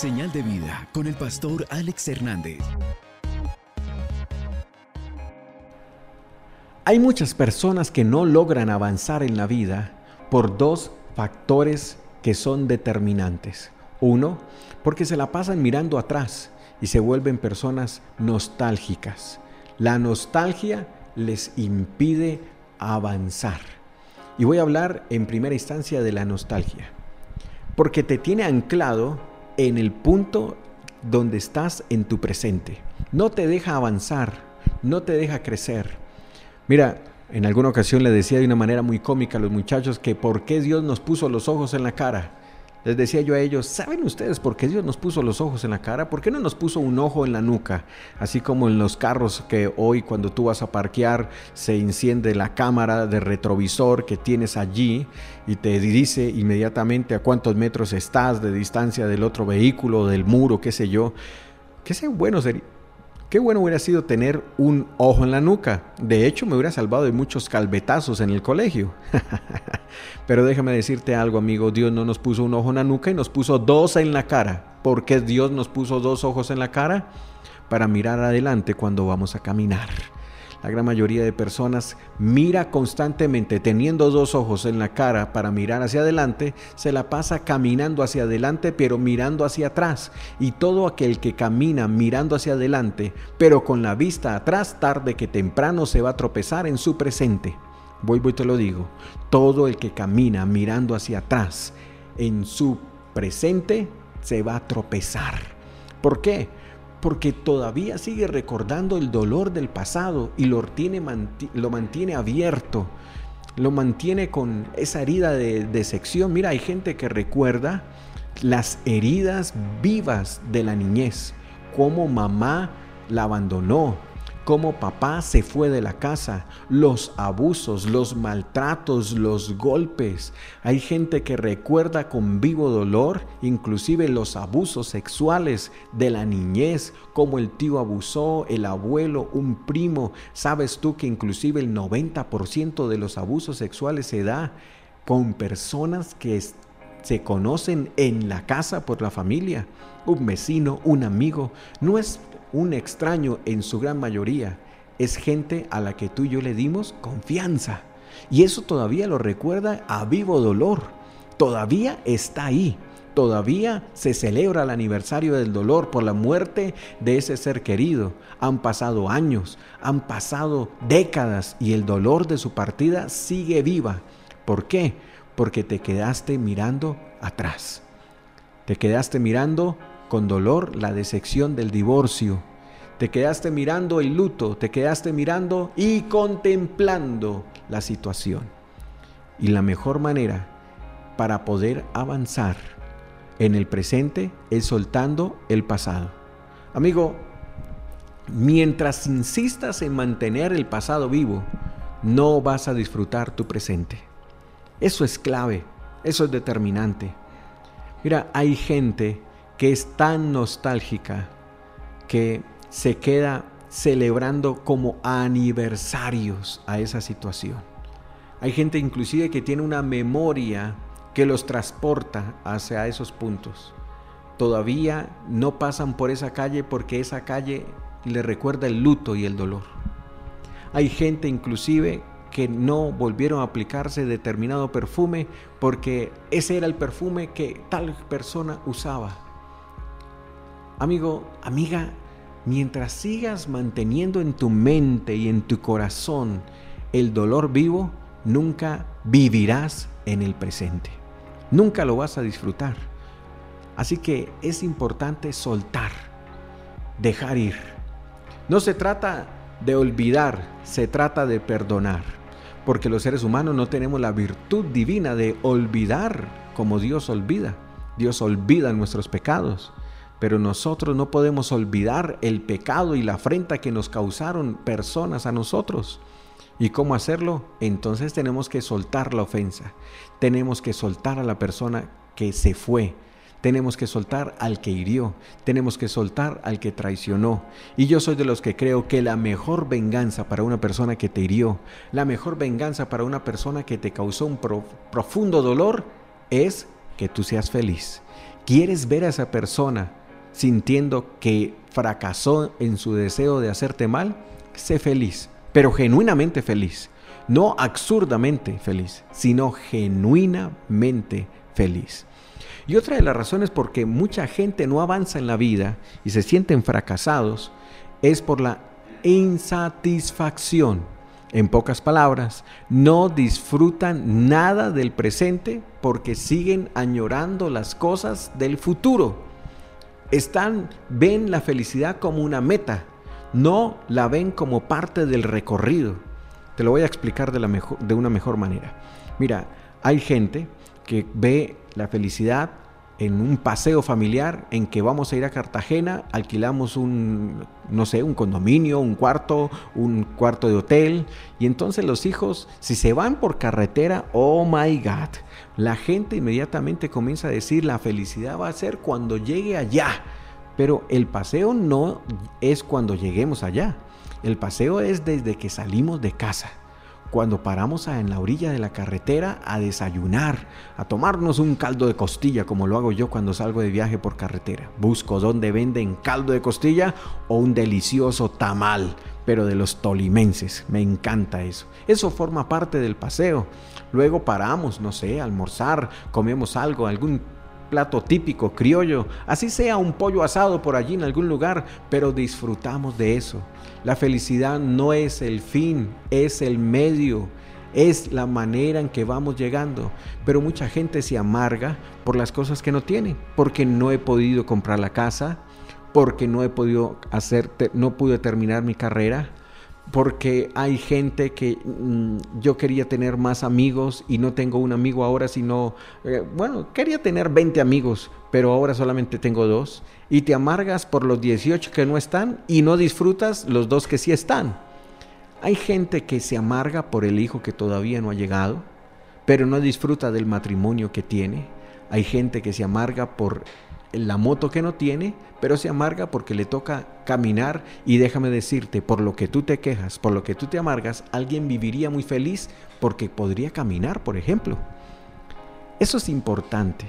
Señal de vida con el pastor Alex Hernández. Hay muchas personas que no logran avanzar en la vida por dos factores que son determinantes. Uno, porque se la pasan mirando atrás y se vuelven personas nostálgicas. La nostalgia les impide avanzar. Y voy a hablar en primera instancia de la nostalgia. Porque te tiene anclado en el punto donde estás en tu presente. No te deja avanzar, no te deja crecer. Mira, en alguna ocasión le decía de una manera muy cómica a los muchachos que por qué Dios nos puso los ojos en la cara. Les decía yo a ellos, ¿saben ustedes por qué Dios nos puso los ojos en la cara? ¿Por qué no nos puso un ojo en la nuca? Así como en los carros que hoy cuando tú vas a parquear se enciende la cámara de retrovisor que tienes allí y te dice inmediatamente a cuántos metros estás de distancia del otro vehículo, del muro, qué sé yo. ¿Qué sé bueno sería? Qué bueno hubiera sido tener un ojo en la nuca. De hecho, me hubiera salvado de muchos calvetazos en el colegio. Pero déjame decirte algo, amigo. Dios no nos puso un ojo en la nuca y nos puso dos en la cara. ¿Por qué Dios nos puso dos ojos en la cara? Para mirar adelante cuando vamos a caminar. La gran mayoría de personas mira constantemente, teniendo dos ojos en la cara para mirar hacia adelante, se la pasa caminando hacia adelante, pero mirando hacia atrás. Y todo aquel que camina mirando hacia adelante, pero con la vista atrás, tarde que temprano se va a tropezar en su presente. Vuelvo y te lo digo, todo el que camina mirando hacia atrás en su presente se va a tropezar. ¿Por qué? Porque todavía sigue recordando el dolor del pasado y lo, mantiene abierto, lo mantiene con esa herida de, de sección. Mira, hay gente que recuerda las heridas vivas de la niñez, cómo mamá la abandonó, cómo papá se fue de la casa, los abusos, los maltratos, los golpes. Hay gente que recuerda con vivo dolor inclusive los abusos sexuales de la niñez, como el tío abusó, el abuelo, un primo. Sabes tú que inclusive el 90% de los abusos sexuales se da con personas que se conocen en la casa por la familia, un vecino, un amigo. No es un extraño en su gran mayoría es gente a la que tú y yo le dimos confianza. Y eso todavía lo recuerda a vivo dolor. Todavía está ahí. Todavía se celebra el aniversario del dolor por la muerte de ese ser querido. Han pasado años, han pasado décadas y el dolor de su partida sigue viva. ¿Por qué? Porque te quedaste mirando atrás. Te quedaste mirando con dolor la decepción del divorcio. Te quedaste mirando el luto, te quedaste mirando y contemplando la situación. Y la mejor manera para poder avanzar en el presente es soltando el pasado. Amigo, mientras insistas en mantener el pasado vivo, no vas a disfrutar tu presente. Eso es clave, eso es determinante. Mira, hay gente que es tan nostálgica que se queda celebrando como aniversarios a esa situación. Hay gente inclusive que tiene una memoria que los transporta hacia esos puntos. Todavía no pasan por esa calle porque esa calle le recuerda el luto y el dolor. Hay gente inclusive que no volvieron a aplicarse determinado perfume porque ese era el perfume que tal persona usaba Amigo, amiga, mientras sigas manteniendo en tu mente y en tu corazón el dolor vivo, nunca vivirás en el presente. Nunca lo vas a disfrutar. Así que es importante soltar, dejar ir. No se trata de olvidar, se trata de perdonar. Porque los seres humanos no tenemos la virtud divina de olvidar como Dios olvida. Dios olvida nuestros pecados. Pero nosotros no podemos olvidar el pecado y la afrenta que nos causaron personas a nosotros. ¿Y cómo hacerlo? Entonces tenemos que soltar la ofensa. Tenemos que soltar a la persona que se fue. Tenemos que soltar al que hirió. Tenemos que soltar al que traicionó. Y yo soy de los que creo que la mejor venganza para una persona que te hirió, la mejor venganza para una persona que te causó un profundo dolor, es que tú seas feliz ¿Quieres ver a esa persona sintiendo que fracasó en su deseo de hacerte mal? Sé feliz, pero genuinamente feliz. No absurdamente feliz, sino genuinamente feliz. Y otra de las razones por que mucha gente no avanza en la vida y se sienten fracasados es por la insatisfacción. En pocas palabras, no disfrutan nada del presente porque siguen añorando las cosas del futuro. Están ven la felicidad como una meta, no la ven como parte del recorrido. Te lo voy a explicar de, la mejor, de una mejor manera. Mira, hay gente que ve la felicidad en un paseo familiar en que vamos a ir a Cartagena, alquilamos un, no sé, un condominio, un cuarto, un cuarto de hotel, y entonces los hijos, si se van por carretera, oh my God, la gente inmediatamente comienza a decir, la felicidad va a ser cuando llegue allá, pero el paseo no es cuando lleguemos allá, el paseo es desde que salimos de casa cuando paramos en la orilla de la carretera a desayunar, a tomarnos un caldo de costilla, como lo hago yo cuando salgo de viaje por carretera. Busco donde venden caldo de costilla o un delicioso tamal, pero de los tolimenses. Me encanta eso. Eso forma parte del paseo. Luego paramos, no sé, a almorzar, comemos algo, algún plato típico, criollo, así sea un pollo asado por allí en algún lugar, pero disfrutamos de eso. La felicidad no es el fin, es el medio, es la manera en que vamos llegando. Pero mucha gente se amarga por las cosas que no tiene, porque no he podido comprar la casa, porque no he podido hacer, no pude terminar mi carrera, porque hay gente que mm, yo quería tener más amigos y no tengo un amigo ahora, sino, eh, bueno, quería tener 20 amigos, pero ahora solamente tengo dos. Y te amargas por los 18 que no están y no disfrutas los dos que sí están. Hay gente que se amarga por el hijo que todavía no ha llegado, pero no disfruta del matrimonio que tiene. Hay gente que se amarga por la moto que no tiene, pero se amarga porque le toca caminar y déjame decirte, por lo que tú te quejas, por lo que tú te amargas, alguien viviría muy feliz porque podría caminar, por ejemplo. Eso es importante.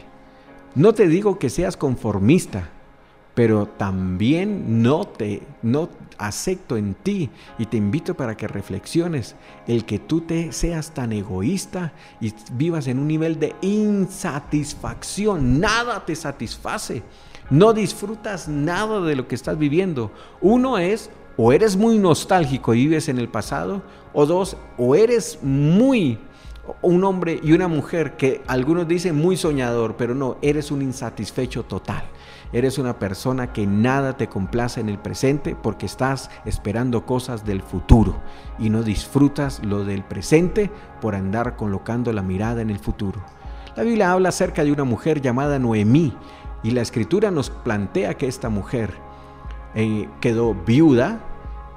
No te digo que seas conformista, pero también no te no acepto en ti y te invito para que reflexiones el que tú te seas tan egoísta y vivas en un nivel de insatisfacción, nada te satisface. No disfrutas nada de lo que estás viviendo. Uno es o eres muy nostálgico y vives en el pasado, o dos, o eres muy un hombre y una mujer que algunos dicen muy soñador, pero no, eres un insatisfecho total. Eres una persona que nada te complace en el presente porque estás esperando cosas del futuro y no disfrutas lo del presente por andar colocando la mirada en el futuro. La Biblia habla acerca de una mujer llamada Noemí y la escritura nos plantea que esta mujer eh, quedó viuda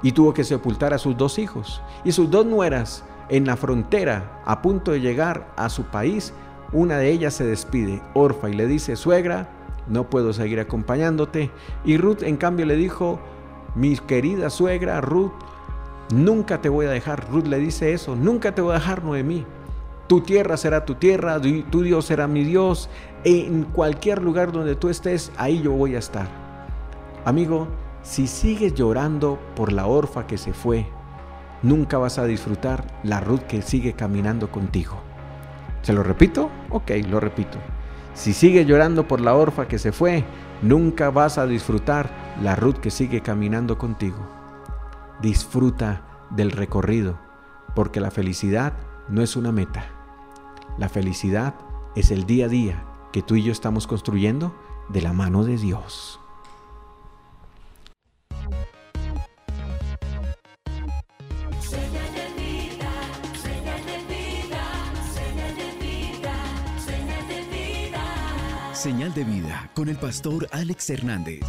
y tuvo que sepultar a sus dos hijos y sus dos nueras en la frontera a punto de llegar a su país. Una de ellas se despide, Orfa, y le dice, suegra, no puedo seguir acompañándote. Y Ruth en cambio le dijo, mi querida suegra Ruth, nunca te voy a dejar. Ruth le dice eso, nunca te voy a dejar, Noemí. Tu tierra será tu tierra, tu Dios será mi Dios. En cualquier lugar donde tú estés, ahí yo voy a estar. Amigo, si sigues llorando por la orfa que se fue, nunca vas a disfrutar la Ruth que sigue caminando contigo. ¿Se lo repito? Ok, lo repito. Si sigues llorando por la orfa que se fue, nunca vas a disfrutar la Ruth que sigue caminando contigo. Disfruta del recorrido, porque la felicidad no es una meta. La felicidad es el día a día que tú y yo estamos construyendo de la mano de Dios. Señal de vida con el pastor Alex Hernández.